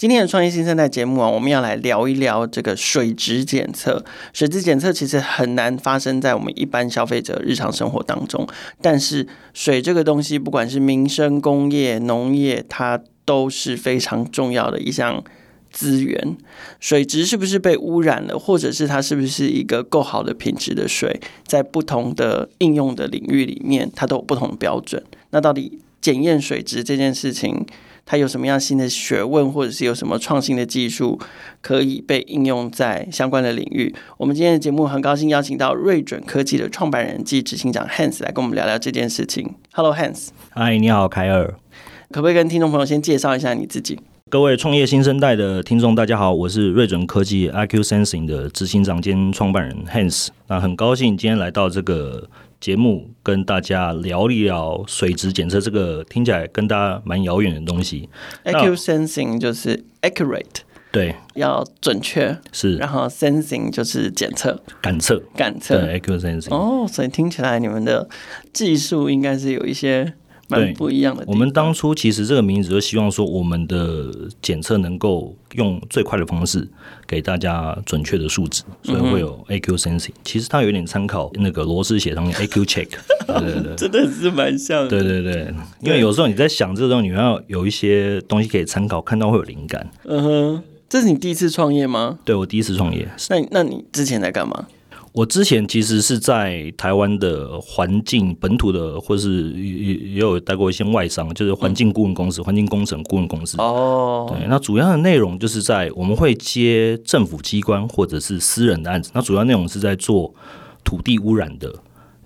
今天的创业新生代节目啊，我们要来聊一聊这个水质检测。水质检测其实很难发生在我们一般消费者日常生活当中，但是水这个东西，不管是民生、工业、农业，它都是非常重要的一项资源。水质是不是被污染了，或者是它是不是一个够好的品质的水，在不同的应用的领域里面，它都有不同的标准。那到底检验水质这件事情，它有什么样新的学问，或者是有什么创新的技术可以被应用在相关的领域？我们今天的节目很高兴邀请到瑞准科技的创办人暨执行长 Hans 来跟我们聊聊这件事情。Hello，Hans。嗨，你好，凯尔。可不可以跟听众朋友先介绍一下你自己？各位创业新生代的听众，大家好，我是瑞准科技 IQ Sensing 的执行长兼创办人 Hans。那很高兴今天来到这个。节目跟大家聊一聊水质检测，这个听起来跟大家蛮遥远的东西。IQ Sensing 就是 accurate，对，要准确是。然后 Sensing 就是检测、感测、感测。对，IQ Sensing。哦，所以听起来你们的技术应该是有一些。蛮不一样的。我们当初其实这个名字就希望说，我们的检测能够用最快的方式给大家准确的数值，所以会有 AQ Sensing。其实它有点参考那个罗斯血上面 AQ Check，对对对，真的是蛮像的。对对对，因为有时候你在想这个东西，你要有一些东西可以参考，看到会有灵感。嗯哼，这是你第一次创业吗？对，我第一次创业。那那你之前在干嘛？我之前其实是在台湾的环境本土的，或是也也有带过一些外商，就是环境顾问公司、环、嗯、境工程顾问公司。哦，对，那主要的内容就是在我们会接政府机关或者是私人的案子，那主要内容是在做土地污染的。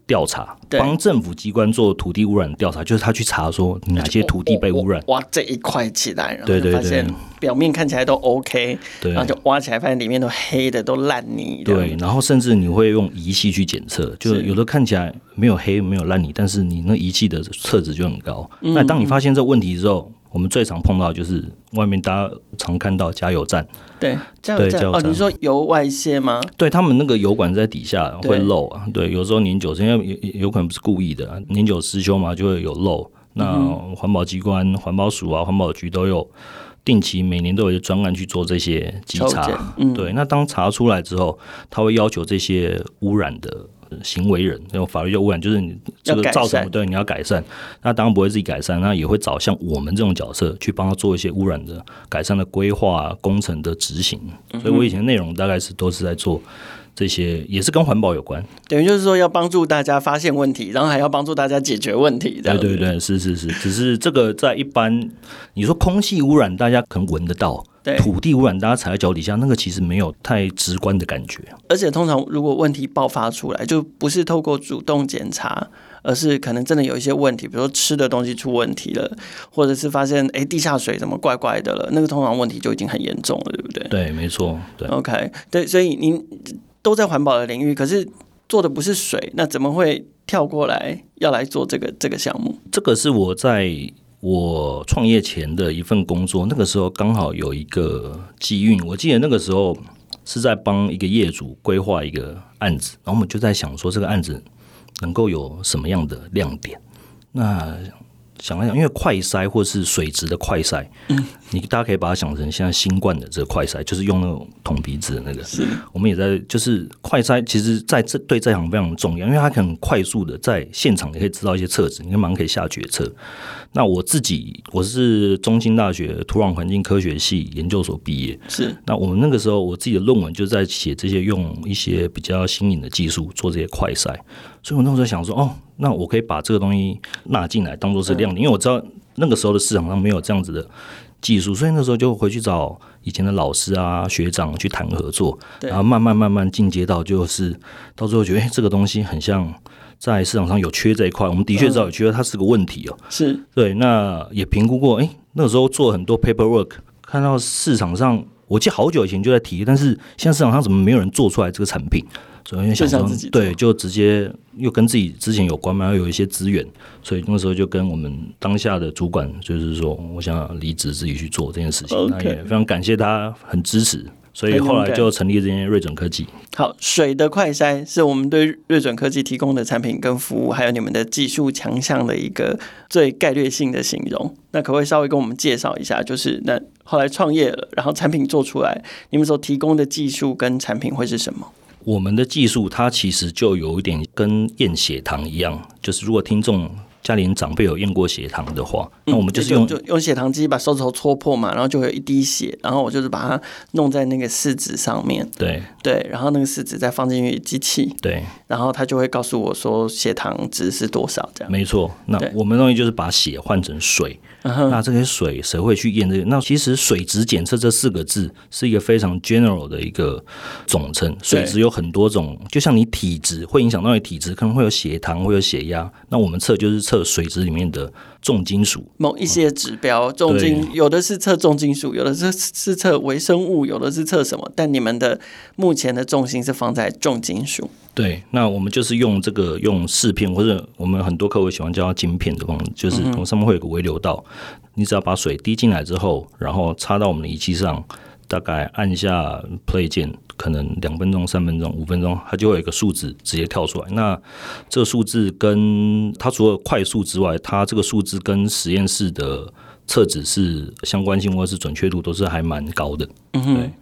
调查，帮政府机关做土地污染调查，就是他去查说哪些土地被污染，挖这一块起来，然后发现表面看起来都 OK，对，然后就挖起来发现里面都黑的，都烂泥。对，然后甚至你会用仪器去检测，就有的看起来没有黑没有烂泥，但是你那仪器的测值就很高。那当你发现这问题之后，我们最常碰到就是外面大家常看到加油站，对，加油站哦，你说油外泄吗？对，他们那个油管在底下会漏啊，对，有时候年久，因为有有可能不是故意的，年久失修嘛，就会有漏。那环保机关、环保署啊、环保局都有定期每年都有专案去做这些稽查，嗯，对。那当查出来之后，他会要求这些污染的。行为人那种法律叫污染，就是你这个造成对，你要改善。那当然不会自己改善，那也会找像我们这种角色去帮他做一些污染的改善的规划、工程的执行。所以我以前的内容大概是都是在做这些，也是跟环保有关。等于就是说要帮助大家发现问题，然后还要帮助大家解决问题。对对对，是是是。只是这个在一般，你说空气污染，大家可能闻得到。对，土地污染，大家踩在脚底下，那个其实没有太直观的感觉。而且通常如果问题爆发出来，就不是透过主动检查，而是可能真的有一些问题，比如说吃的东西出问题了，或者是发现哎地下水怎么怪怪的了，那个通常问题就已经很严重了，对不对？对，没错。对，OK，对，所以您都在环保的领域，可是做的不是水，那怎么会跳过来要来做这个这个项目？这个是我在。我创业前的一份工作，那个时候刚好有一个机运，我记得那个时候是在帮一个业主规划一个案子，然后我们就在想说这个案子能够有什么样的亮点。那想来想，因为快筛或是水质的快筛，嗯，你大家可以把它想成现在新冠的这个快筛，就是用那种捅鼻子的那个。是，我们也在，就是快筛，其实在这对这行非常重要，因为它可能快速的在现场你可以知道一些测值，你马上可以下决策。那我自己我是中兴大学土壤环境科学系研究所毕业，是。那我们那个时候我自己的论文就在写这些用一些比较新颖的技术做这些快筛，所以我那时候想说，哦，那我可以把这个东西纳进来当做是亮点，因为我知道那个时候的市场上没有这样子的技术，所以那时候就回去找以前的老师啊学长去谈合作，然后慢慢慢慢进阶到就是到最后觉得，哎，这个东西很像。在市场上有缺这一块，我们的确知道有缺，它是个问题哦。是对，那也评估过，哎，那个时候做很多 paperwork，看到市场上我记得好久以前就在提，但是现在市场上怎么没有人做出来这个产品？所以想说，对，就直接又跟自己之前有关嘛，要有一些资源，所以那时候就跟我们当下的主管，就是说，我想离职自己去做这件事情。那也非常感谢他很支持，所以后来就成立这间瑞准科技。好，水的快筛是我们对瑞准科技提供的产品跟服务，还有你们的技术强项的一个最概略性的形容。那可不可以稍微跟我们介绍一下？就是那后来创业了，然后产品做出来，你们所提供的技术跟产品会是什么？我们的技术，它其实就有一点跟验血糖一样，就是如果听众。家里长辈有验过血糖的话，那我们就是用、嗯、就用血糖机把手指头戳破嘛，然后就会有一滴血，然后我就是把它弄在那个试纸上面，对对，然后那个试纸再放进去机器，对，然后它就会告诉我说血糖值是多少这样。没错，那我们东西就是把血换成水，那这些水谁会去验这个？那其实水质检测这四个字是一个非常 general 的一个总称，水质有很多种，就像你体质会影响到你体质，可能会有血糖，会有血压，那我们测就是测。测水质里面的重金属，某一些指标，重金有的是测重金属，有的是是测微生物，有的是测什么？但你们的目前的重心是放在重金属。对，那我们就是用这个用试片，或者我们很多客户喜欢叫它晶片的方式，就是从上面会有个微流道，你只要把水滴进来之后，然后插到我们的仪器上。大概按下 play 键，可能两分钟、三分钟、五分钟，它就会有一个数字直接跳出来。那这个数字跟它除了快速之外，它这个数字跟实验室的测纸是相关性或者是准确度都是还蛮高的。嗯哼，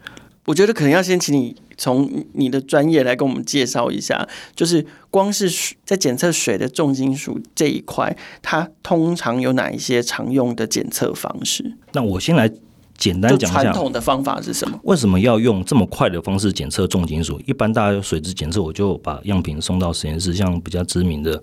我觉得可能要先请你从你的专业来跟我们介绍一下，就是光是在检测水的重金属这一块，它通常有哪一些常用的检测方式？那我先来。简单讲一下，传统的方法是什么？为什么要用这么快的方式检测重金属？一般大家水质检测，我就把样品送到实验室，像比较知名的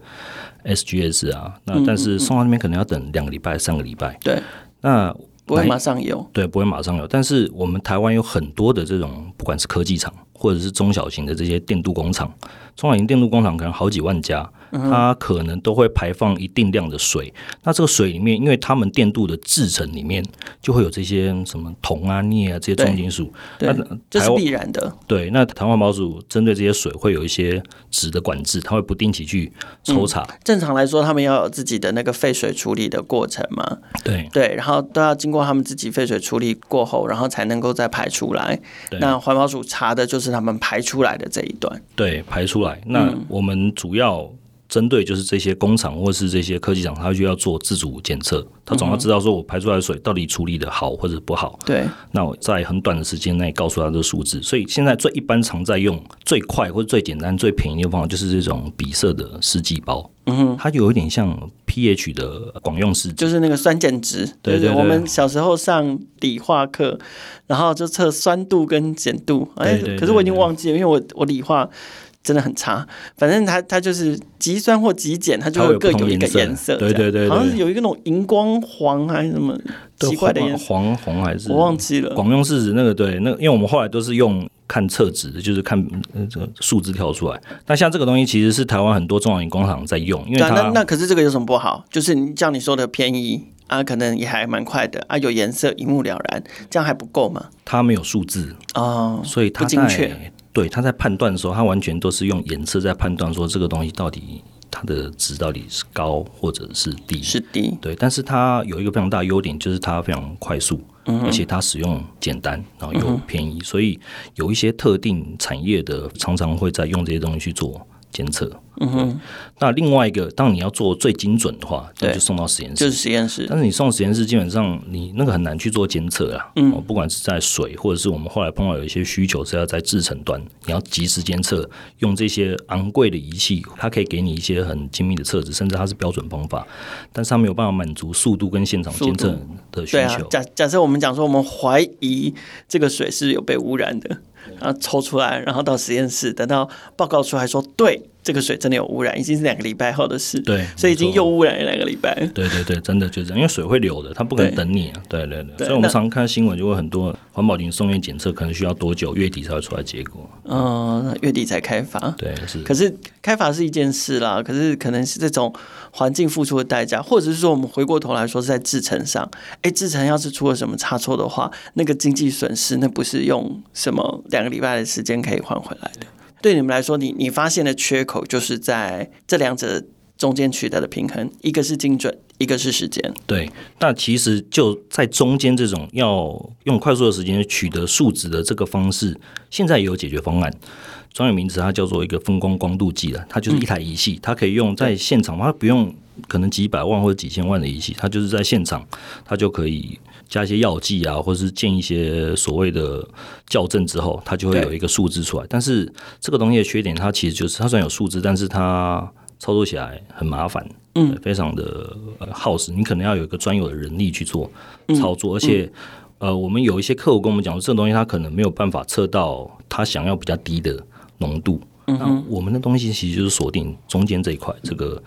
SGS 啊，那但是送到那边可能要等两个礼拜、三个礼拜。对，那不会马上有。对，不会马上有。但是我们台湾有很多的这种，不管是科技厂或者是中小型的这些电镀工厂，中小型电镀工厂可能好几万家。它可能都会排放一定量的水，那这个水里面，因为他们电镀的制成里面就会有这些什么铜啊、镍啊这些重金属，对，这是必然的。对，那台湾环保署针对这些水会有一些质的管制，它会不定期去抽查。嗯，正常来说，他们要有自己的那个废水处理的过程嘛？对对，然后都要经过他们自己废水处理过后，然后才能够再排出来。那环保署查的就是他们排出来的这一段。对，排出来。那我们主要。针对就是这些工厂或是这些科技厂，他就要做自主检测，他总要知道说我排出来的水到底处理的好或者不好。对，那我在很短的时间内告诉他这个数字。所以现在最一般常在用最快或者最简单最便宜的方法，就是这种比色的试剂包。嗯哼，它就有一点像 pH 的广用试剂，就是那个酸碱值。对对，对，对，我们小时候上理化课，然后就测酸度跟碱度。哎，可是我已经忘记了，因为我我理化。真的很差，反正它它就是极酸或极碱，它就会各有一个颜色，对对对，好像是有一个那种荧光黄还是什么奇怪的颜色，黄红还是我忘记了。广用试纸那个对，那个因为我们后来都是用看测值的，就是看这个数字跳出来。但像这个东西其实是台湾很多中小型工厂在用，因为它那那可是这个有什么不好？就是你像你说的便宜啊，可能也还蛮快的啊，有颜色一目了然，这样还不够吗？它没有数字哦，所以它不精确。对，他在判断的时候，他完全都是用颜色在判断说这个东西到底它的值到底是高或者是低。是低。对，但是它有一个非常大的优点，就是它非常快速，嗯、而且它使用简单，然后又便宜，嗯、所以有一些特定产业的常常会在用这些东西去做监测。嗯哼，那另外一个，当你要做最精准的话，那就送到实验室，就是实验室。但是你送实验室，基本上你那个很难去做监测啊。嗯，不管是在水，或者是我们后来碰到有一些需求是要在制程端，你要及时监测，用这些昂贵的仪器，它可以给你一些很精密的测值，甚至它是标准方法，但是它没有办法满足速度跟现场监测的需求。啊，假假设我们讲说，我们怀疑这个水是有被污染的，然后抽出来，然后到实验室，等到报告出来说对。这个水真的有污染，已经是两个礼拜后的事。对，所以已经又污染了两个礼拜。对对对，真的就这样，因为水会流的，它不可能等你啊。对对对，所以我们常看新闻，就会很多环保局送院检测可能需要多久，月底才会出来结果。嗯，月底才开罚。对，是。可是开罚是一件事啦，可是可能是这种环境付出的代价，或者是说我们回过头来说是在制程上，哎，制程要是出了什么差错的话，那个经济损失，那不是用什么两个礼拜的时间可以换回来的。对你们来说，你你发现的缺口就是在这两者中间取得的平衡，一个是精准，一个是时间。对，那其实就在中间这种要用快速的时间取得数值的这个方式，现在也有解决方案。专业名词它叫做一个风光光度计了，它就是一台仪器，它可以用在现场，它不用可能几百万或者几千万的仪器，它就是在现场，它就可以。加一些药剂啊，或者是建一些所谓的校正之后，它就会有一个数字出来。但是这个东西的缺点，它其实就是它虽然有数字，但是它操作起来很麻烦，嗯，非常的耗时。你可能要有一个专有的人力去做操作，而且呃，我们有一些客户跟我们讲说，这个东西它可能没有办法测到他想要比较低的浓度。那我们的东西其实就是锁定中间这一块，这个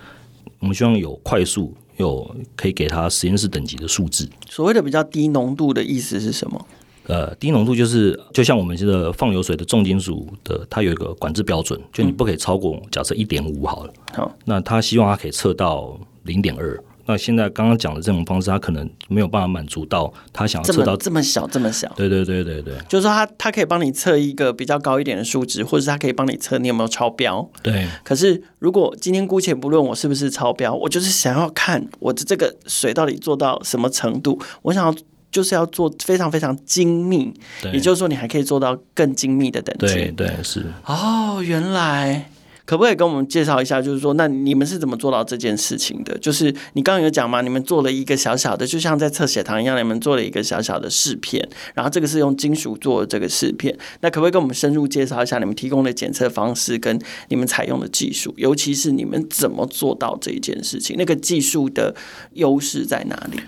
我们希望有快速。有可以给他实验室等级的数字。所谓的比较低浓度的意思是什么？呃，低浓度就是就像我们这个放流水的重金属的，它有一个管制标准，就你不可以超过，假设一点五好了。好，那他希望他可以测到零点二。那现在刚刚讲的这种方式，他可能没有办法满足到他想要测到这么，小这么小。对对对对对，就是说他他可以帮你测一个比较高一点的数值，或者是他可以帮你测你有没有超标。对。可是如果今天姑且不论我是不是超标，我就是想要看我的这个水到底做到什么程度，我想要就是要做非常非常精密。也就是说，你还可以做到更精密的等级。对对是。哦，原来。可不可以跟我们介绍一下？就是说，那你们是怎么做到这件事情的？就是你刚刚有讲嘛，你们做了一个小小的，就像在测血糖一样，你们做了一个小小的试片，然后这个是用金属做的这个试片。那可不可以跟我们深入介绍一下你们提供的检测方式跟你们采用的技术？尤其是你们怎么做到这一件事情？那个技术的优势在哪里？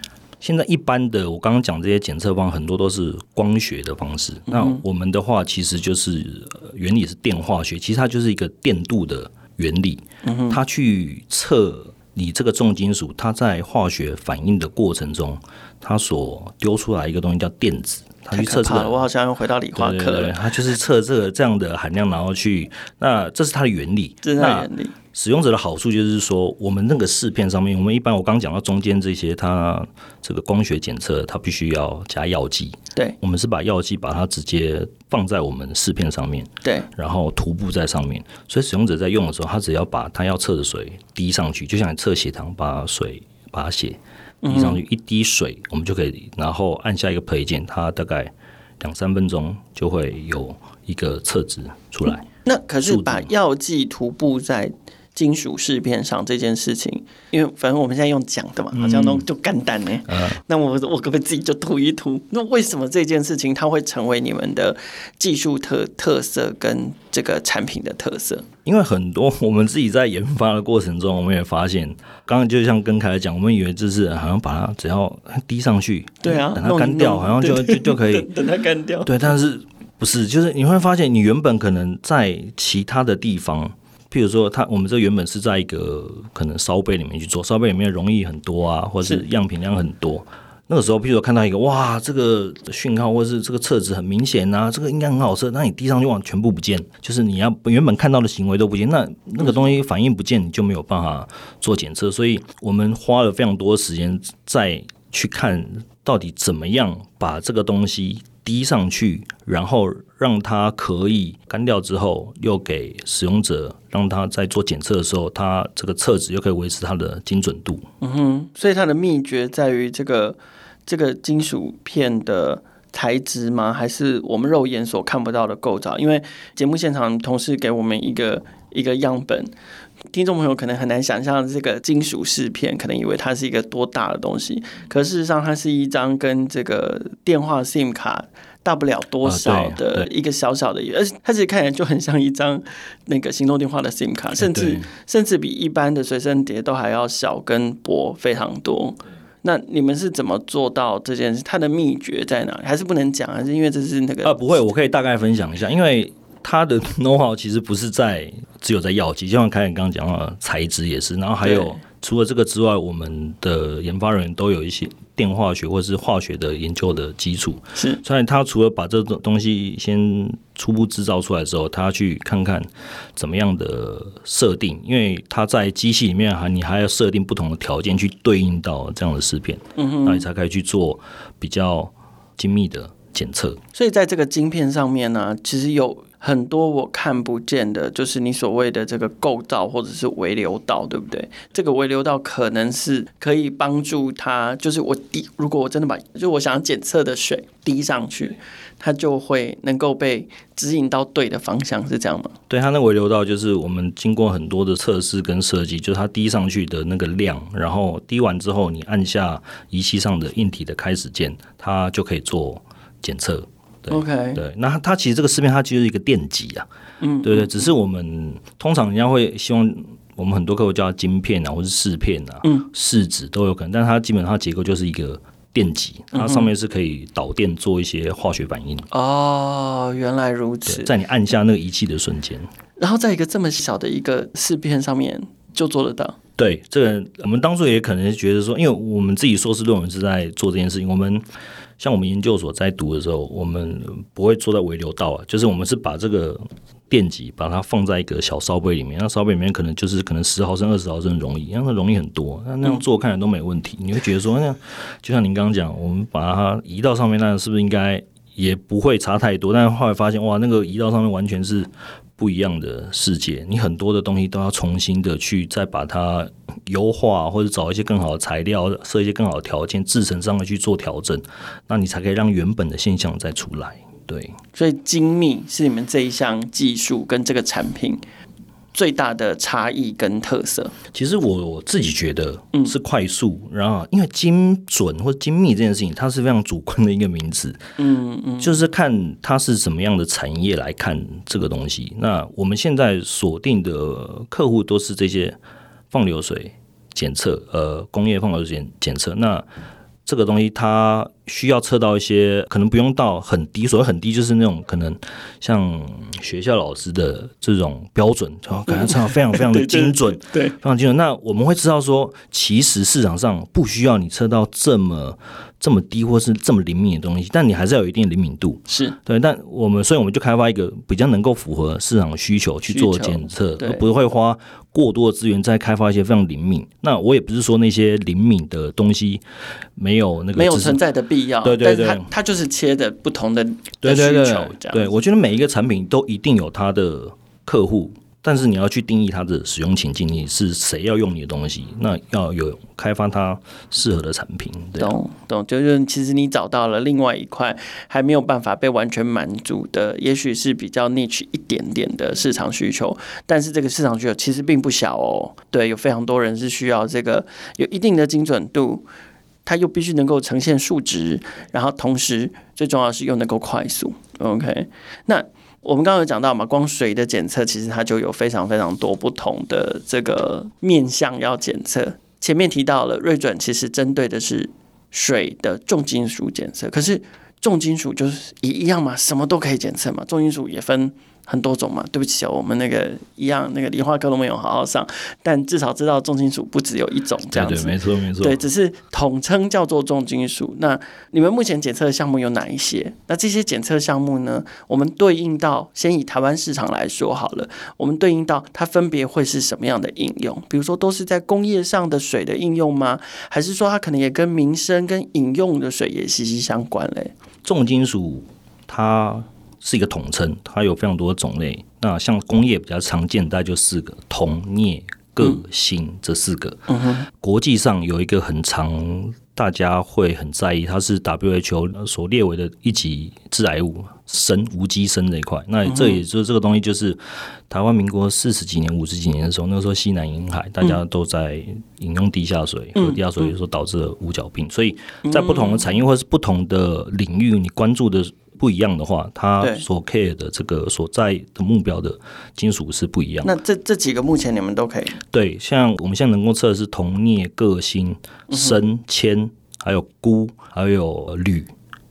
现在一般的，我刚刚讲这些检测方很多都是光学的方式。嗯、那我们的话，其实就是原理是电化学，其实它就是一个电镀的原理。嗯、它去测你这个重金属，它在化学反应的过程中，它所丢出来一个东西叫电子。它去测这个，我好像又回到理化课了。它就是测这个这样的含量，然后去那这是它的原理。这是它的原理。使用者的好处就是说，我们那个试片上面，我们一般我刚讲到中间这些，它这个光学检测，它必须要加药剂。对，我们是把药剂把它直接放在我们试片上面。对，然后涂布在上面，所以使用者在用的时候，他只要把他要测的水滴上去，就像你测血糖，把水把血滴上去，嗯、一滴水，我们就可以，然后按下一个 play 键，它大概两三分钟就会有一个测值出来。那可是把药剂涂布在金属饰片上这件事情，因为反正我们现在用讲的嘛，好像都就干单呢。嗯，那我我可不可以自己就涂一涂？那为什么这件事情它会成为你们的技术特特色跟这个产品的特色？因为很多我们自己在研发的过程中，我们也发现，刚刚就像跟凯讲，我们以为就是好像把它只要滴上去，对啊，等它干掉，好像就就就可以 等它干掉。对，但是不是？就是你会发现，你原本可能在其他的地方。譬如说，它我们这原本是在一个可能烧杯里面去做，烧杯里面容易很多啊，或者是样品量很多。那个时候，譬如说看到一个哇，这个讯号或者是这个测值很明显啊，这个应该很好测，那你滴上去往全部不见，就是你要原本看到的行为都不见，那那个东西反应不见，你就没有办法做检测。所以我们花了非常多的时间再去看到底怎么样把这个东西。滴上去，然后让它可以干掉之后，又给使用者让他在做检测的时候，它这个测纸又可以维持它的精准度。嗯哼，所以它的秘诀在于这个这个金属片的材质吗？还是我们肉眼所看不到的构造？因为节目现场同事给我们一个一个样本。听众朋友可能很难想象这个金属试片，可能以为它是一个多大的东西，可事实上它是一张跟这个电话 SIM 卡大不了多少的一个小小的，而且它其实看起来就很像一张那个行动电话的 SIM 卡，甚至甚至比一般的随身碟都还要小跟薄非常多。那你们是怎么做到这件事？它的秘诀在哪里？还是不能讲？还是因为这是那个？呃，不会，我可以大概分享一下，因为。它的 know-how 其实不是在只有在药剂，就像凯恩刚刚讲到的材质也是，然后还有除了这个之外，我们的研发人员都有一些电化学或者是化学的研究的基础，是，所以他除了把这种东西先初步制造出来之后，他要去看看怎么样的设定，因为他在机器里面还你还要设定不同的条件去对应到这样的试片，嗯哼，那你才可以去做比较精密的检测。所以在这个晶片上面呢、啊，其实有。很多我看不见的，就是你所谓的这个构造或者是微流道，对不对？这个微流道可能是可以帮助它，就是我滴，如果我真的把，就我想要检测的水滴上去，它就会能够被指引到对的方向，是这样吗？对，它那微流道就是我们经过很多的测试跟设计，就是它滴上去的那个量，然后滴完之后，你按下仪器上的硬体的开始键，它就可以做检测。对 OK，对，那它其实这个试片它就是一个电极啊，嗯，对对，只是我们通常人家会希望我们很多客户叫它晶片啊，或是试片啊，嗯，试纸都有可能，但它基本上结构就是一个电极，它上面是可以导电做一些化学反应。哦，原来如此，在你按下那个仪器的瞬间，然后在一个这么小的一个试片上面就做得到。对，这个我们当初也可能觉得说，因为我们自己硕士论文是在做这件事情，我们。像我们研究所在读的时候，我们不会做在微流道啊，就是我们是把这个电极把它放在一个小烧杯里面，那烧杯里面可能就是可能十毫升、二十毫升溶液，让它溶液很多，那那样做看来都没问题。你会觉得说，那就像您刚刚讲，我们把它移到上面，那是不是应该也不会差太多？但是后来发现，哇，那个移到上面完全是。不一样的世界，你很多的东西都要重新的去再把它优化，或者找一些更好的材料，设一些更好的条件，制成上的去做调整，那你才可以让原本的现象再出来。对，所以精密是你们这一项技术跟这个产品。最大的差异跟特色，其实我自己觉得是快速，嗯、然后因为精准或精密这件事情，它是非常主观的一个名词，嗯嗯，就是看它是什么样的产业来看这个东西。那我们现在锁定的客户都是这些放流水检测，呃，工业放流水检测，那。这个东西它需要测到一些，可能不用到很低，所谓很低就是那种可能像学校老师的这种标准，可能测到非常非常的 精准，对，对，非常精准。那我们会知道说，其实市场上不需要你测到这么。这么低或是这么灵敏的东西，但你还是要有一定的灵敏度，是对。但我们所以我们就开发一个比较能够符合市场需求去做检测，而不会花过多的资源在开发一些非常灵敏。那我也不是说那些灵敏的东西没有那个没有存在的必要，对对对，它它就是切的不同的需求对对对，对，我觉得每一个产品都一定有它的客户。但是你要去定义它的使用情境，你是谁要用你的东西？那要有开发它适合的产品。懂懂，就是其实你找到了另外一块还没有办法被完全满足的，也许是比较 niche 一点点的市场需求。但是这个市场需求其实并不小哦。对，有非常多人是需要这个有一定的精准度，它又必须能够呈现数值，然后同时最重要是又能够快速。OK，那。我们刚刚有讲到嘛，光水的检测其实它就有非常非常多不同的这个面向要检测。前面提到了瑞准其实针对的是水的重金属检测，可是重金属就是一样嘛，什么都可以检测嘛，重金属也分。很多种嘛，对不起哦，我们那个一样，那个理化课都没有好好上，但至少知道重金属不只有一种这样子，对，对，没错没错，对，只是统称叫做重金属。那你们目前检测的项目有哪一些？那这些检测项目呢？我们对应到先以台湾市场来说好了，我们对应到它分别会是什么样的应用？比如说都是在工业上的水的应用吗？还是说它可能也跟民生跟饮用的水也息息相关嘞？重金属它。是一个统称，它有非常多的种类。那像工业比较常见，大概就四个：铜、镍、铬、锌这四个。嗯哼。国际上有一个很常，大家会很在意，它是 WHO 所列为的一级致癌物，砷、无机砷这一块。那这也就是这个东西，就是台湾民国四十几年、五十几年的时候，那个时候西南沿海大家都在饮用地下水，喝地下水有时候导致了五角病。所以在不同的产业或者是不同的领域，你关注的。不一样的话，它所 care 的这个所在的目标的金属是不一样。那这这几个目前你们都可以？对，像我们现在能够测的是铜、镍、铬、锌、砷、铅，还有钴，还有铝。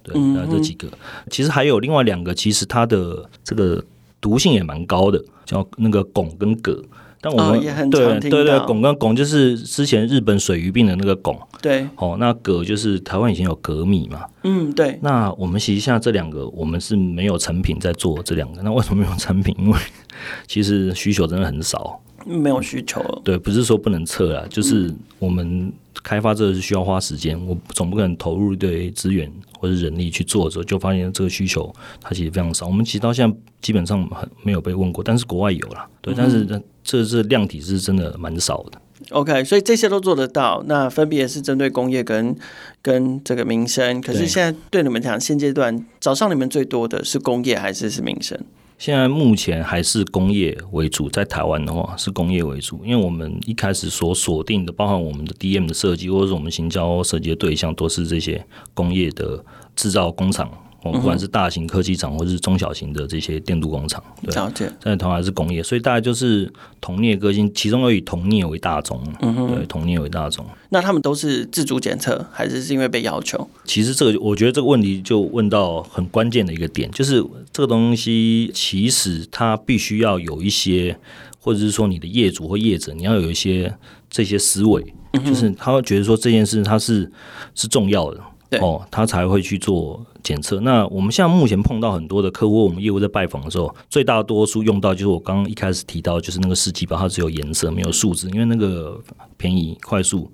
对，那这几个，其实还有另外两个，其实它的这个毒性也蛮高的，叫那个汞跟铬。但我们、哦、也很对对对，汞跟汞就是之前日本水鱼病的那个汞。对，哦，那镉就是台湾以前有镉米嘛。嗯，对。那我们其实现在这两个，我们是没有成品在做这两个。那为什么没有成品？因为 其实需求真的很少，没有需求。对，不是说不能测啦，就是我们开发这个是需要花时间，我总不可能投入一堆资源或者人力去做之后，就发现这个需求它其实非常少。我们其实到现在基本上很没有被问过，但是国外有啦。对，但是这这量体是真的蛮少的。OK，所以这些都做得到。那分别是针对工业跟跟这个民生。可是现在对你们讲，现阶段早上你们最多的是工业还是是民生？现在目前还是工业为主，在台湾的话是工业为主，因为我们一开始所锁定的，包含我们的 DM 的设计，或者是我们行销设计的对象，都是这些工业的制造工厂。不管是大型科技厂，或者是中小型的这些电镀工厂，对，在同样是工业，所以大概就是同镍合金，其中又以铜镍为大宗，嗯哼，对，铜镍为大宗。那他们都是自主检测，还是是因为被要求？其实这个，我觉得这个问题就问到很关键的一个点，就是这个东西其实它必须要有一些，或者是说你的业主或业者，你要有一些这些思维，就是他会觉得说这件事它是是重要的。哦，他才会去做检测。那我们现在目前碰到很多的客户，我们业务在拜访的时候，最大多数用到就是我刚刚一开始提到，就是那个试剂包，它只有颜色没有数字，因为那个便宜、快速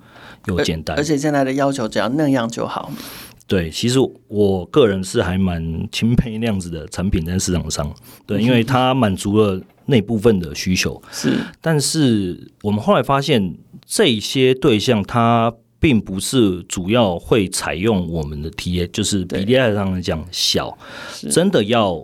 又简单。而且现在的要求只要那样就好。对，其实我个人是还蛮钦佩那样子的产品在市场上。对，因为它满足了那部分的需求。是，但是我们后来发现，这些对象他。并不是主要会采用我们的 TA，就是比例上来讲小，真的要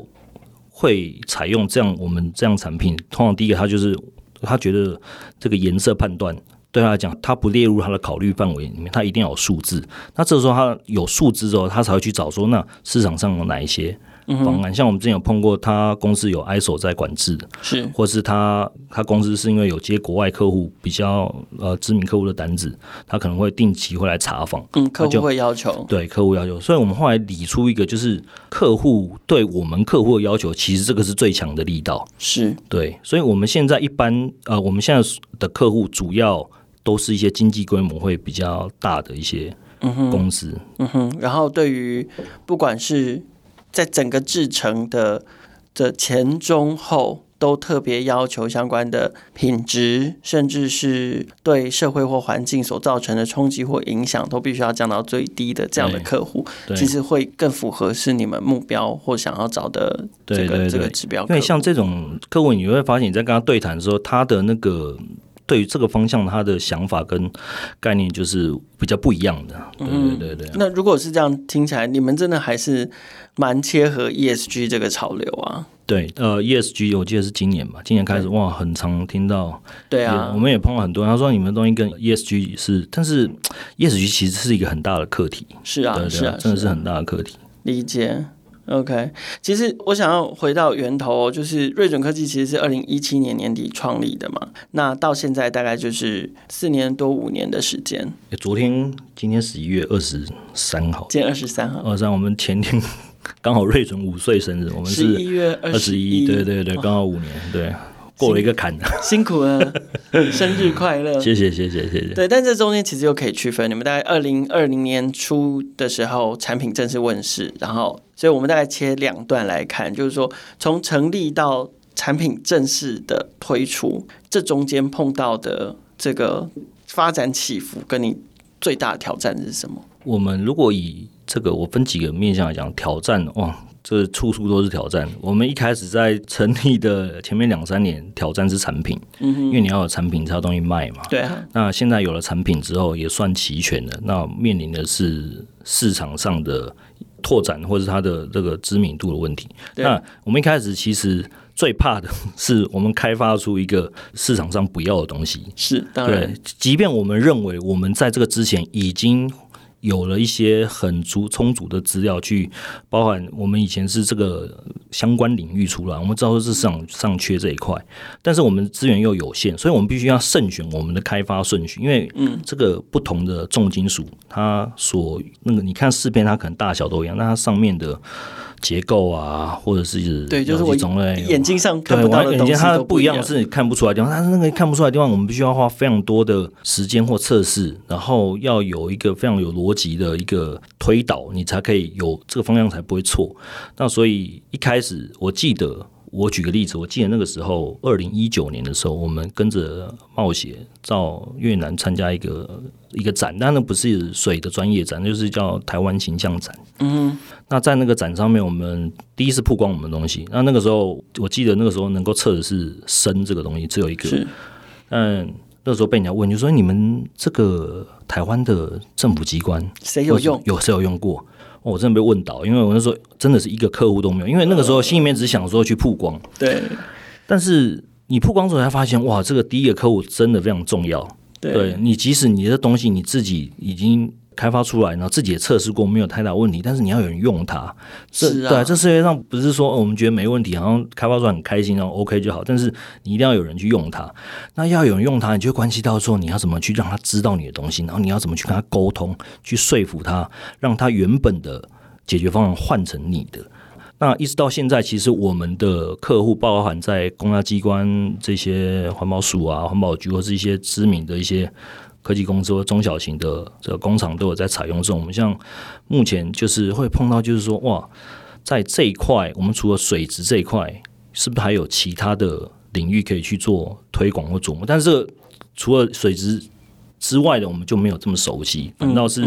会采用这样我们这样产品。通常第一个他就是他觉得这个颜色判断对他来讲，他不列入他的考虑范围里面，他一定要有数字。那这时候他有数字之后，他才会去找说，那市场上有哪一些。方案，像我们之前有碰过，他公司有 ISO 在管制的，是，或是他他公司是因为有接国外客户比较呃知名客户的单子，他可能会定期会来查访，嗯，客户会要求，对，客户要求，所以我们后来理出一个，就是客户对我们客户的要求，其实这个是最强的力道，是。对，所以我们现在一般呃，我们现在的客户主要都是一些经济规模会比较大的一些嗯公司，嗯哼，嗯哼，然后对于不管是在整个制成的的前中后都特别要求相关的品质，甚至是对社会或环境所造成的冲击或影响，都必须要降到最低的这样的客户，其实会更符合是你们目标或想要找的这个这个指标。因为像这种客户，你会发现你在跟他对谈的时候，他的那个。对于这个方向，他的想法跟概念就是比较不一样的。对对对对。那如果是这样听起来，你们真的还是蛮切合 ESG 这个潮流啊？对，呃，ESG 我记得是今年吧，今年开始哇，很常听到。对啊，我们也碰到很多人，他说你们的东西跟 ESG 是，但是 ESG 其实是一个很大的课题。是啊，对对是啊，真的是很大的课题。理解。OK，其实我想要回到源头，就是瑞准科技其实是二零一七年年底创立的嘛，那到现在大概就是四年多五年的时间。昨天今天十一月二十三号，今天二十三号，二十三，我们前天 刚好瑞准五岁生日，我们是十一月二十一，对对对，刚好五年，对。过了一个坎，辛苦了，生日快乐！谢谢谢谢谢谢。对，但这中间其实又可以区分，你们大概二零二零年初的时候产品正式问世，然后，所以我们大概切两段来看，就是说从成立到产品正式的推出，这中间碰到的这个发展起伏，跟你最大的挑战是什么？我们如果以这个我分几个面向来讲，挑战哇。这处处都是挑战。我们一开始在成立的前面两三年，挑战是产品，因为你要有产品才有东西卖嘛。对啊。那现在有了产品之后，也算齐全了。那面临的是市场上的拓展，或者是它的这个知名度的问题。那我们一开始其实最怕的 是，我们开发出一个市场上不要的东西。是，当然。对，即便我们认为我们在这个之前已经。有了一些很足充足的资料，去包含我们以前是这个相关领域出来，我们知道是市场上缺这一块，但是我们资源又有限，所以我们必须要慎选我们的开发顺序，因为嗯，这个不同的重金属，它所那个你看四片，它可能大小都一样，那它上面的结构啊，或者是对，就是我种类眼睛上看不到的东西，眼睛它不一样，样是你看不出来的地方。但是那个看不出来的地方，我们必须要花非常多的时间或测试，然后要有一个非常有逻辑的一个推导，你才可以有这个方向才不会错。那所以一开始我记得。我举个例子，我记得那个时候，二零一九年的时候，我们跟着冒险到越南参加一个一个展，但那不是水的专业展，就是叫台湾形象展。嗯，那在那个展上面，我们第一次曝光我们的东西。那那个时候，我记得那个时候能够测的是深这个东西，只有一个。是。嗯，那时候被人家问，就说你们这个台湾的政府机关谁有用？有谁有用过？我真的被问倒，因为我那时候真的是一个客户都没有，因为那个时候心里面只想说去曝光。对，但是你曝光之后才发现，哇，这个第一个客户真的非常重要。对，对你，即使你的东西你自己已经。开发出来，然后自己也测试过，没有太大问题。但是你要有人用它，是啊，对，这世界上不是说我们觉得没问题，好像开发出来很开心，然后 OK 就好。但是你一定要有人去用它，那要有人用它，你就关系到说你要怎么去让他知道你的东西，然后你要怎么去跟他沟通，去说服他，让他原本的解决方案换成你的。那一直到现在，其实我们的客户，包含在公家机关这些环保署啊、环保局或是一些知名的一些。科技公司或中小型的这个工厂都有在采用这种。我们像目前就是会碰到，就是说哇，在这一块，我们除了水质这一块，是不是还有其他的领域可以去做推广或琢磨？但是这个除了水质之外的，我们就没有这么熟悉。反倒是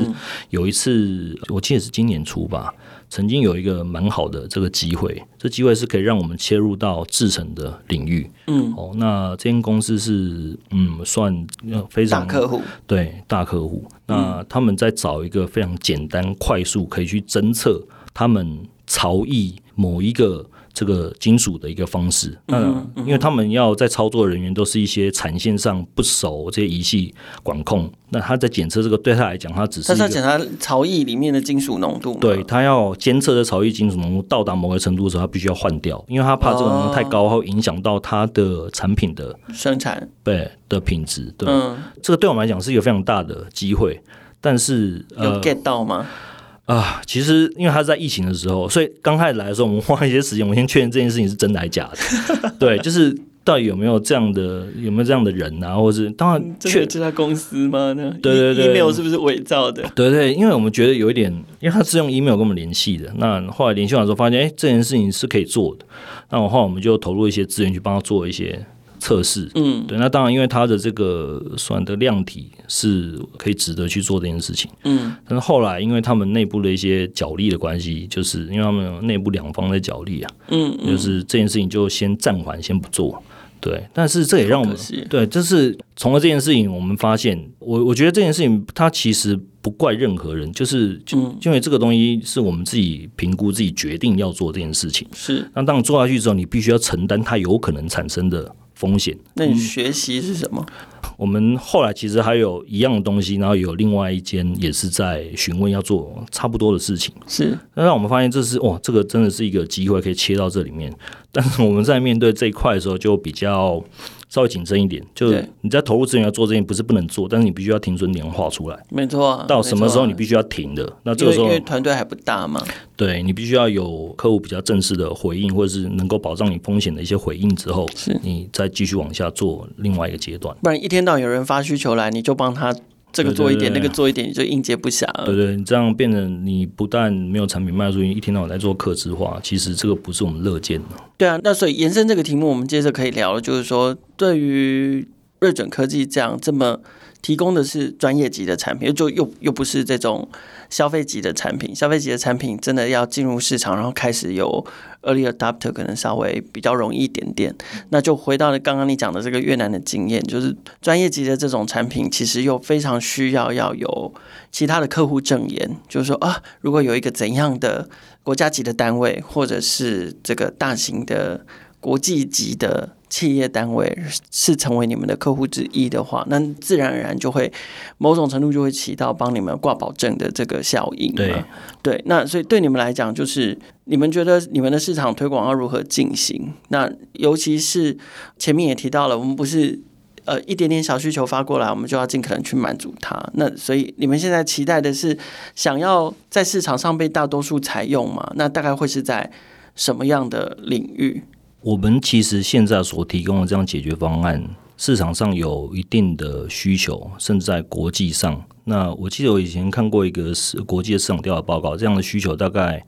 有一次，我记得是今年初吧。曾经有一个蛮好的这个机会，这机会是可以让我们切入到制成的领域。嗯，哦，那这间公司是嗯算非常大客户，对大客户。那他们在找一个非常简单、快速可以去侦测他们潮意某一个。这个金属的一个方式，嗯，因为他们要在操作人员都是一些产线上不熟这些仪器管控，那他在检测这个对他来讲，他只是他检查槽液里面的金属浓度，对他要监测的槽液金属浓度到达某个程度的时候，他必须要换掉，因为他怕这个浓度太高会影响到他的产品的生产，对的品质。对，嗯，这个对我们来讲是一个非常大的机会，但是有 get 到吗？啊，其实因为他在疫情的时候，所以刚开始来的时候，我们花一些时间，我先确认这件事情是真的还是假的。对，就是到底有没有这样的，有没有这样的人啊，或者是当然确这家公司吗？呢？对对对，email 是不是伪造的？对对，因为我们觉得有一点，因为他是用 email 跟我们联系的。那后来联系完之后，发现哎，这件事情是可以做的。那我后来我们就投入一些资源去帮他做一些。测试，嗯，对，那当然，因为它的这个算的量体是可以值得去做这件事情，嗯，但是后来因为他们内部的一些角力的关系，就是因为他们内部两方的角力啊，嗯，就是这件事情就先暂缓，先不做，对，但是这也让我们，对，就是从了这件事情，我们发现，我我觉得这件事情它其实不怪任何人，就是就因为这个东西是我们自己评估、自己决定要做这件事情，是，那当你做下去之后，你必须要承担它有可能产生的。风险？那你学习是什么？嗯，我们后来其实还有一样的东西，然后有另外一间也是在询问要做差不多的事情。是，那让我们发现这是哇，这个真的是一个机会，可以切到这里面。但是我们在面对这一块的时候，就比较。稍微谨慎一点，就你在投入资源要做这件，不是不能做，但是你必须要停损点画出来。没错，到什么时候你必须要停的？那这个时候，因为团队还不大嘛。对，你必须要有客户比较正式的回应，或者是能够保障你风险的一些回应之后，是你再继续往下做另外一个阶段。不然一天到晚有人发需求来，你就帮他。这个做一点，那个做一点，你就应接不暇了。对对，你这样变成你不但没有产品卖出去，一天到晚在做客制化，其实这个不是我们乐见的。对啊，那所以延伸这个题目，我们接着可以聊的就是说，对于瑞准科技这样这么提供的是专业级的产品，就又又不是这种。消费级的产品，消费级的产品真的要进入市场，然后开始有 early adopter，可能稍微比较容易一点点。那就回到了刚刚你讲的这个越南的经验，就是专业级的这种产品，其实又非常需要要有其他的客户证言，就是说啊，如果有一个怎样的国家级的单位，或者是这个大型的国际级的。企业单位是成为你们的客户之一的话，那自然而然就会某种程度就会起到帮你们挂保证的这个效应。对对，那所以对你们来讲，就是你们觉得你们的市场推广要如何进行？那尤其是前面也提到了，我们不是呃一点点小需求发过来，我们就要尽可能去满足它。那所以你们现在期待的是想要在市场上被大多数采用吗？那大概会是在什么样的领域？我们其实现在所提供的这样解决方案，市场上有一定的需求，甚至在国际上。那我记得我以前看过一个是国际的市场调查报告，这样的需求大概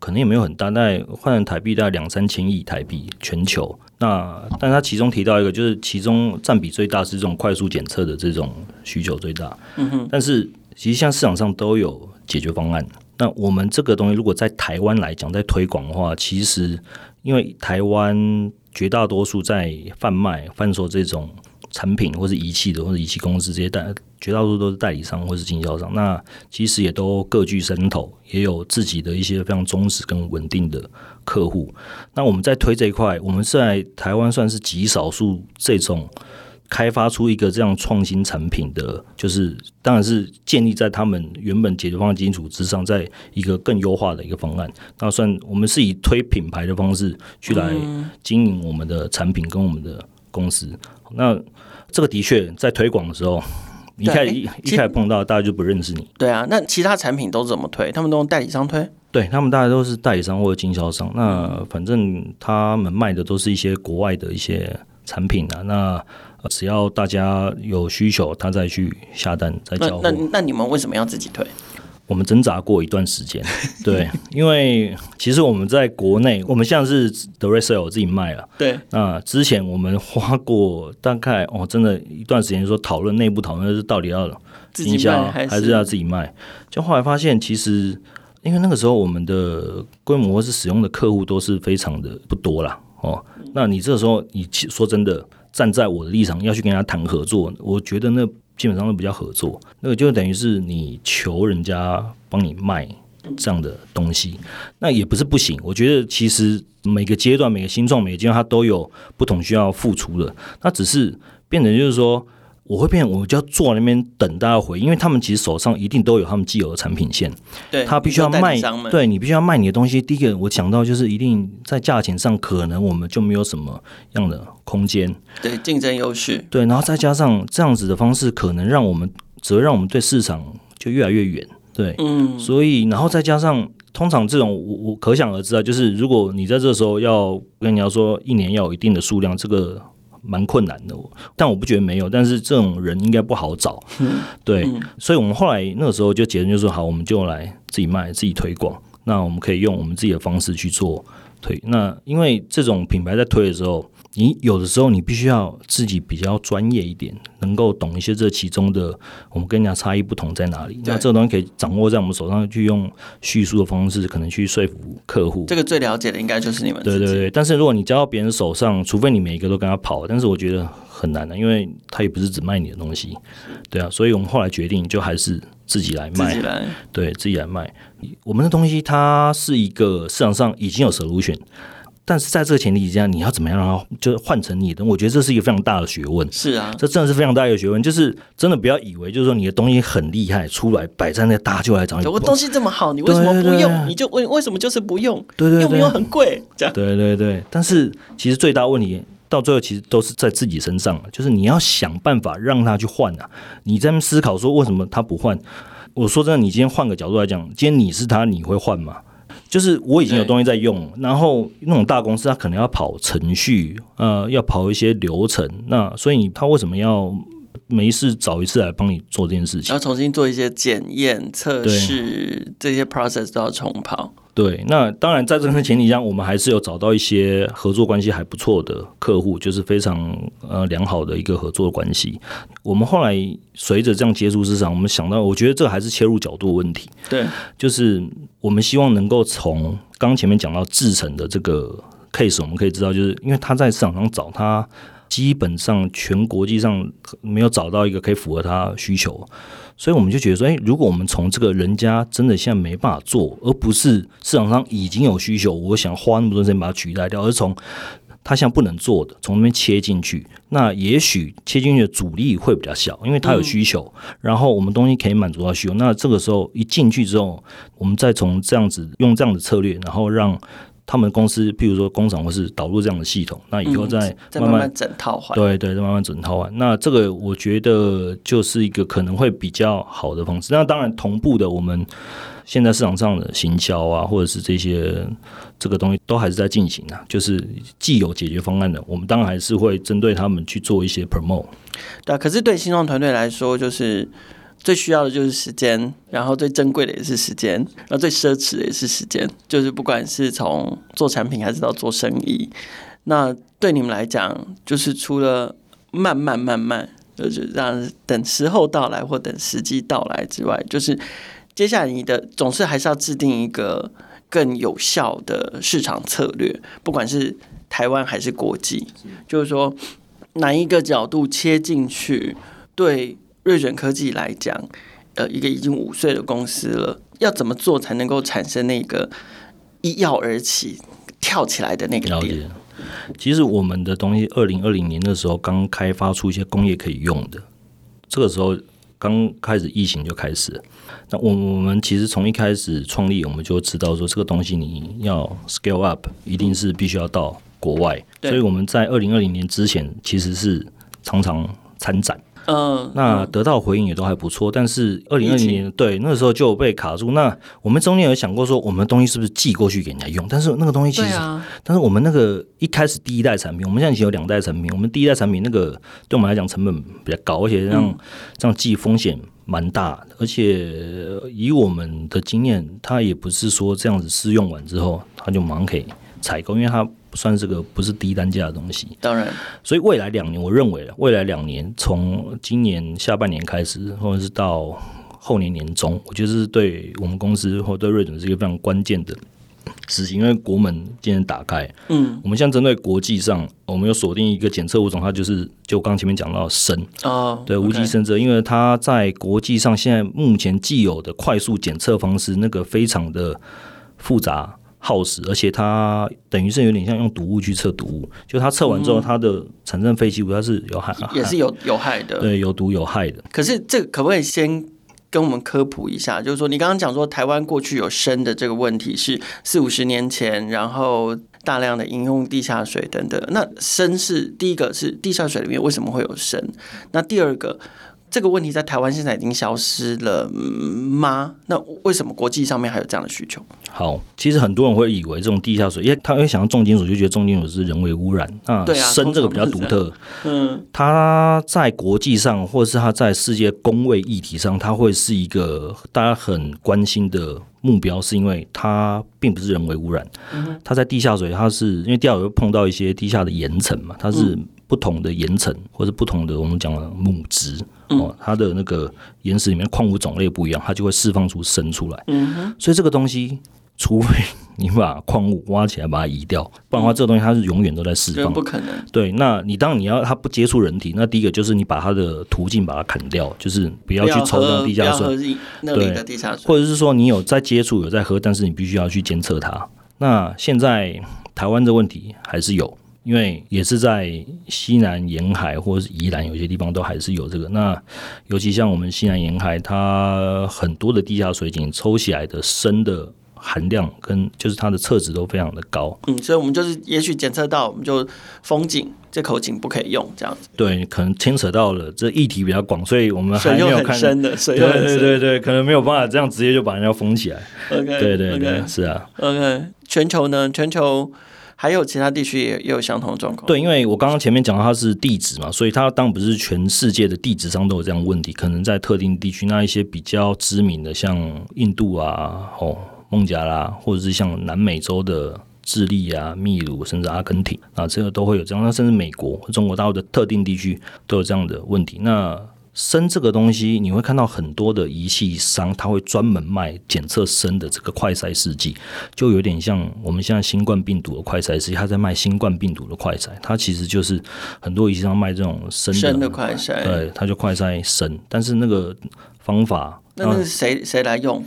可能也没有很大，大概换成台币大概两三千亿台币全球。那但它其中提到一个，就是其中占比最大是这种快速检测的这种需求最大。嗯哼。但是其实像市场上都有解决方案。那我们这个东西如果在台湾来讲，在推广的话，其实因为台湾绝大多数在贩卖、贩售这种产品，或是仪器的，或者仪器公司这些代，绝大多数都是代理商或是经销商。那其实也都各具身头，也有自己的一些非常忠实跟稳定的客户。那我们在推这一块，我们在台湾算是极少数这种。开发出一个这样创新产品的，就是当然是建立在他们原本解决方案基础之上，在一个更优化的一个方案。那算我们是以推品牌的方式去来经营我们的产品跟我们的公司。那这个的确在推广的时候，一开始一一开始碰到大家就不认识你。对啊，那其他产品都怎么推？他们都用代理商推？对，他们大家都是代理商或者经销商。那反正他们卖的都是一些国外的一些产品啊。那只要大家有需求，他再去下单再交货。那那那你们为什么要自己推？我们挣扎过一段时间，对，因为其实我们在国内，我们现在是 direct sale 自己卖了。对，那之前我们花过大概哦，真的一段时间说讨论内部讨论是到底要营销还是要自己卖，就后来发现其实因为那个时候我们的规模或是使用的客户都是非常的不多啦。哦，那你这个时候你说真的。站在我的立场要去跟他谈合作，我觉得那基本上都比较合作，那个就等于是你求人家帮你卖这样的东西，那也不是不行。我觉得其实每个阶段、每个新创、每个阶段，它都有不同需要付出的，那只是变成就是说。我会变，我就要坐在那边等大家回，因为他们其实手上一定都有他们既有的产品线，对，他必须要卖，对你必须要卖你的东西。第一个我想到就是一定在价钱上，可能我们就没有什么样的空间，对，竞争优势，对，然后再加上这样子的方式，可能让我们只会让我们对市场就越来越远，对，嗯，所以然后再加上通常这种我我可想而知啊，就是如果你在这时候要跟你要说一年要有一定的数量，这个。蛮困难的，但我不觉得没有，但是这种人应该不好找，嗯、对，嗯、所以我们后来那个时候就结论就是说，好，我们就来自己卖、自己推广，那我们可以用我们自己的方式去做推，那因为这种品牌在推的时候。你有的时候你必须要自己比较专业一点，能够懂一些这其中的我们跟人家差异不同在哪里。那这个东西可以掌握在我们手上，去用叙述的方式，可能去说服客户。这个最了解的应该就是你们。对对对，但是如果你交到别人手上，除非你每一个都跟他跑，但是我觉得很难的，因为他也不是只卖你的东西。对啊，所以我们后来决定就还是自己来卖，自己来，对，自己来卖。我们的东西它是一个市场上已经有 solution。但是在这个前提之下，你要怎么样让它就是换成你的？我觉得这是一个非常大的学问。是啊，这真的是非常大的一个学问。就是真的不要以为就是说你的东西很厉害，出来摆在那，大家就来找你。我东西这么好，你为什么不用？你就为为什么就是不用？对对对，用不用很贵？这样。对对对。但是其实最大问题到最后其实都是在自己身上，就是你要想办法让他去换啊。你在思考说为什么他不换？我说真的，你今天换个角度来讲，今天你是他，你会换吗？就是我已经有东西在用，然后那种大公司它可能要跑程序，呃，要跑一些流程，那所以他为什么要没事找一次来帮你做这件事情？要重新做一些检验测试，这些 process 都要重跑。对，那当然，在这个前提下，我们还是有找到一些合作关系还不错的客户，就是非常呃良好的一个合作关系。我们后来随着这样接触市场，我们想到，我觉得这还是切入角度的问题。对，就是我们希望能够从刚前面讲到制成的这个 case，我们可以知道，就是因为他在市场上找他，基本上全国际上没有找到一个可以符合他需求。所以我们就觉得说，诶，如果我们从这个人家真的现在没办法做，而不是市场上已经有需求，我想花那么多时间把它取代掉，而从他现在不能做的，从那边切进去，那也许切进去的阻力会比较小，因为他有需求，然后我们东西可以满足他需求。那这个时候一进去之后，我们再从这样子用这样的策略，然后让他们公司，譬如说工厂或是导入这样的系统，那以后再慢慢、嗯、再慢慢整套换，对对，再慢慢整套换。那这个我觉得就是一个可能会比较好的方式。那当然，同步的我们现在市场上的行销啊，或者是这些这个东西都还是在进行啊。就是既有解决方案的，我们当然还是会针对他们去做一些 promote。对啊，可是对新创团队来说，就是。最需要的就是时间，然后最珍贵的也是时间，然后最奢侈的也是时间。就是不管是从做产品还是到做生意，那对你们来讲，就是除了慢慢慢慢，就是让等时候到来或等时机到来之外，就是接下来你的总是还是要制定一个更有效的市场策略，不管是台湾还是国际，就是说哪一个角度切进去，对。瑞卷科技来讲，呃，一个已经五岁的公司了，要怎么做才能够产生那个一跃而起、跳起来的那个点？其实我们的东西，二零二零年的时候刚开发出一些工业可以用的，这个时候刚开始疫情就开始了。那我我们其实从一开始创立，我们就知道说这个东西你要 scale up，一定是必须要到国外。所以我们在二零二零年之前，其实是常常参展。嗯，那得到回应也都还不错，但是二零二零年对那个时候就被卡住。那我们中间有想过说，我们的东西是不是寄过去给人家用？但是那个东西其实，啊、但是我们那个一开始第一代产品，我们现在已经有两代产品。我们第一代产品那个对我们来讲成本比较高，而且这样、嗯、这样寄风险蛮大的。而且以我们的经验，他也不是说这样子试用完之后，他就马上可以采购，因为它。算是个不是低单价的东西，当然，所以未来两年，我认为未来两年从今年下半年开始，或者是到后年年中，我觉得是对我们公司或对瑞准是一个非常关键的事情，因为国门今天打开，嗯，我们现在针对国际上，我们有锁定一个检测物种，它就是就刚前面讲到砷哦，对，无机砷则，因为它在国际上现在目前既有的快速检测方式，那个非常的复杂。耗时，而且它等于是有点像用毒物去测毒物，就它测完之后，它的产生废弃物它是有害，也是有有害的，对，有毒有害的。可是这个可不可以先跟我们科普一下？就是说，你刚刚讲说台湾过去有砷的这个问题是四五十年前，然后大量的饮用地下水等等。那砷是第一个是地下水里面为什么会有砷？那第二个。这个问题在台湾现在已经消失了吗？那为什么国际上面还有这样的需求？好，其实很多人会以为这种地下水，因为他会想到重金属，就觉得重金属是人为污染。那砷这个比较独特，嗯，它在国际上或者是它在世界公卫议题上，它会是一个大家很关心的目标，是因为它并不是人为污染。它在地下水，它是因为地下水会碰到一些地下的岩层嘛，它是不同的岩层或者不同的我们讲的母质。哦，它的那个岩石里面矿物种类不一样，它就会释放出砷出来。所以这个东西，除非你把矿物挖起来把它移掉，不然的话，这个东西它是永远都在释放。不可能。对，那你当你要它不接触人体，那第一个就是你把它的途径把它砍掉，就是不要去抽到地下水。对，或者是说你有在接触有在喝，但是你必须要去监测它。那现在台湾的问题还是有。因为也是在西南沿海或者是宜兰有些地方都还是有这个，那尤其像我们西南沿海，它很多的地下水井抽起来的砷的含量跟就是它的测值都非常的高。嗯，所以我们就是也许检测到，我们就封井，这口井不可以用这样子。对，可能牵扯到了这议题比较广，所以我们还没有看深的，水。对对对，可能没有办法这样直接就把人家封起来。OK，对对对，okay, 是啊。OK，全球呢？全球。还有其他地区也也有相同的状况。对，因为我刚刚前面讲到它是地质嘛，所以它当然不是全世界的地质上都有这样的问题，可能在特定地区，那一些比较知名的，像印度啊、哦孟加拉，或者是像南美洲的智利啊、秘鲁，甚至阿根廷啊，这个都会有这样。那甚至美国、中国大陆的特定地区都有这样的问题。那砷这个东西，你会看到很多的仪器商，他会专门卖检测砷的这个快筛试剂，就有点像我们现在新冠病毒的快筛试剂，他在卖新冠病毒的快筛，它其实就是很多仪器商卖这种砷的，的快筛，对，它就快筛砷，但是那个方法，那那是谁谁来用？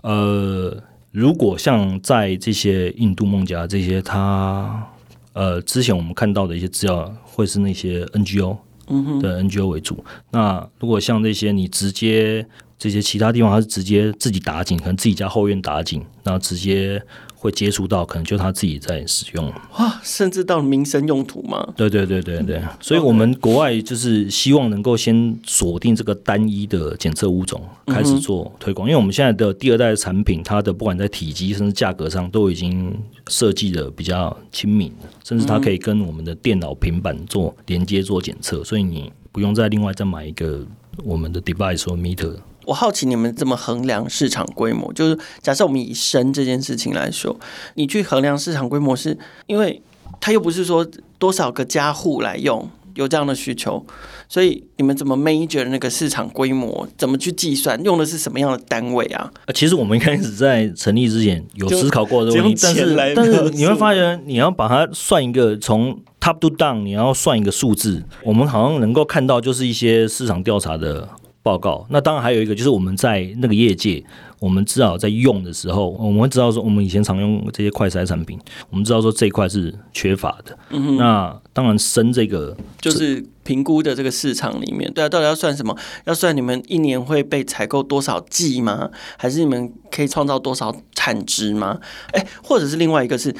呃，如果像在这些印度孟加这些，他呃之前我们看到的一些资料，会是那些 NGO。嗯哼，对 NGO 为主。那如果像那些你直接这些其他地方，它是直接自己打井，可能自己家后院打井，然后直接会接触到，可能就他自己在使用。哇，甚至到民生用途吗？对对对对对，所以我们国外就是希望能够先锁定这个单一的检测物种，开始做推广。因为我们现在的第二代的产品，它的不管在体积甚至价格上，都已经设计的比较亲民，甚至它可以跟我们的电脑、平板做连接做检测，所以你不用再另外再买一个我们的 device 或 meter。我好奇你们怎么衡量市场规模？就是假设我们以生这件事情来说，你去衡量市场规模，是因为它又不是说多少个家户来用有这样的需求，所以你们怎么 measure 那个市场规模？怎么去计算？用的是什么样的单位啊？其实我们一开始在成立之前有思考过这个问题，但是但是你会发现，你要把它算一个从 top to down，你要算一个数字，我们好像能够看到就是一些市场调查的。报告，那当然还有一个就是我们在那个业界，我们至少在用的时候，我们会知道说，我们以前常用这些快筛产品，我们知道说这一块是缺乏的。嗯。那当然生这个就是评估的这个市场里面，对啊，到底要算什么？要算你们一年会被采购多少剂吗？还是你们可以创造多少产值吗？哎，或者是另外一个是。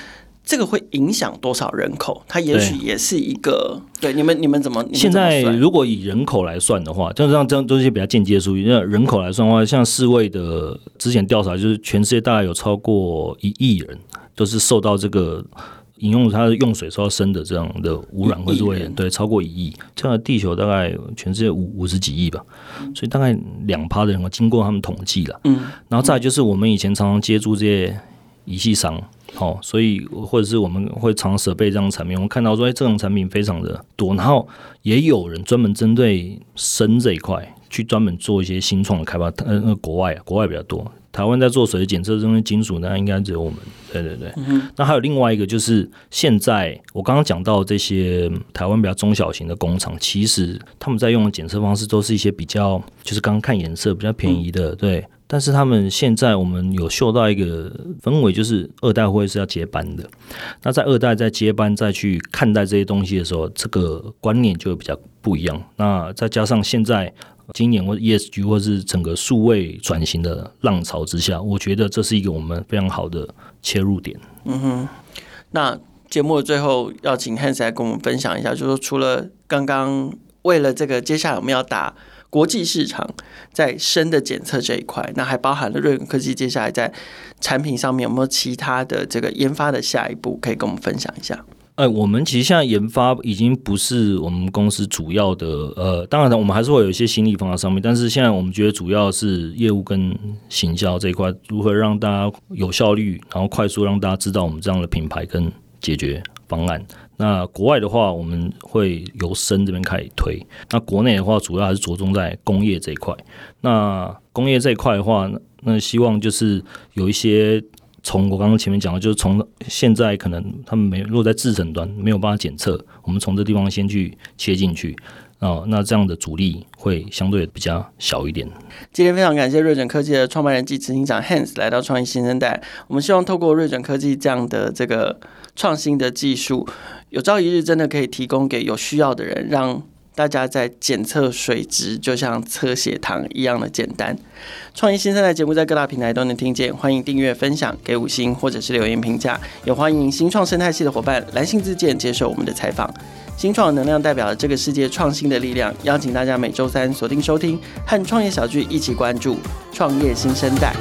这个会影响多少人口？它也许也是一个对，对你们，你们怎么？现在如果以人口来算的话，就这样这样都是些比较间接数据。那人口来算的话，像世卫的之前调查，就是全世界大概有超过一亿人都是受到这个饮用它的用水受到砷的这样的污染或者危险，对，超过一亿。这样的地球大概全世界五五十几亿吧，所以大概两趴的人，经过他们统计了。嗯，然后再来就是我们以前常常接触这些仪器商。好，所以或者是我们会常设备这样的产品，我们看到说，哎，这种产品非常的多，然后也有人专门针对砷这一块去专门做一些新创的开发。呃，那国外啊，国外比较多，台湾在做水检测这些金属，呢应该只有我们。对对对。嗯、那还有另外一个就是，现在我刚刚讲到这些台湾比较中小型的工厂，其实他们在用的检测方式都是一些比较，就是刚刚看颜色比较便宜的，嗯、对。但是他们现在我们有嗅到一个氛围，就是二代会是要接班的。那在二代在接班再去看待这些东西的时候，这个观念就会比较不一样。那再加上现在今年或 ESG 或是整个数位转型的浪潮之下，我觉得这是一个我们非常好的切入点。嗯哼。那节目的最后要请 Hans 来跟我们分享一下，就是除了刚刚为了这个接下来我们要打。国际市场在深的检测这一块，那还包含了瑞准科技接下来在产品上面有没有其他的这个研发的下一步，可以跟我们分享一下？哎，我们其实现在研发已经不是我们公司主要的，呃，当然我们还是会有一些心力放在上面，但是现在我们觉得主要是业务跟行销这一块，如何让大家有效率，然后快速让大家知道我们这样的品牌跟解决方案。那国外的话，我们会由深这边开始推。那国内的话，主要还是着重在工业这一块。那工业这一块的话，那希望就是有一些从我刚刚前面讲的，就是从现在可能他们没落在制程端没有办法检测，我们从这地方先去切进去啊。那这样的阻力会相对比较小一点。今天非常感谢瑞准科技的创办人暨执行长 Hans 来到创意新生代。我们希望透过瑞准科技这样的这个创新的技术。有朝一日真的可以提供给有需要的人，让大家在检测水质就像测血糖一样的简单。创业新生代节目在各大平台都能听见，欢迎订阅、分享、给五星或者是留言评价，也欢迎新创生态系的伙伴来信自荐接受我们的采访。新创能量代表了这个世界创新的力量，邀请大家每周三锁定收听，和创业小聚一起关注创业新生代。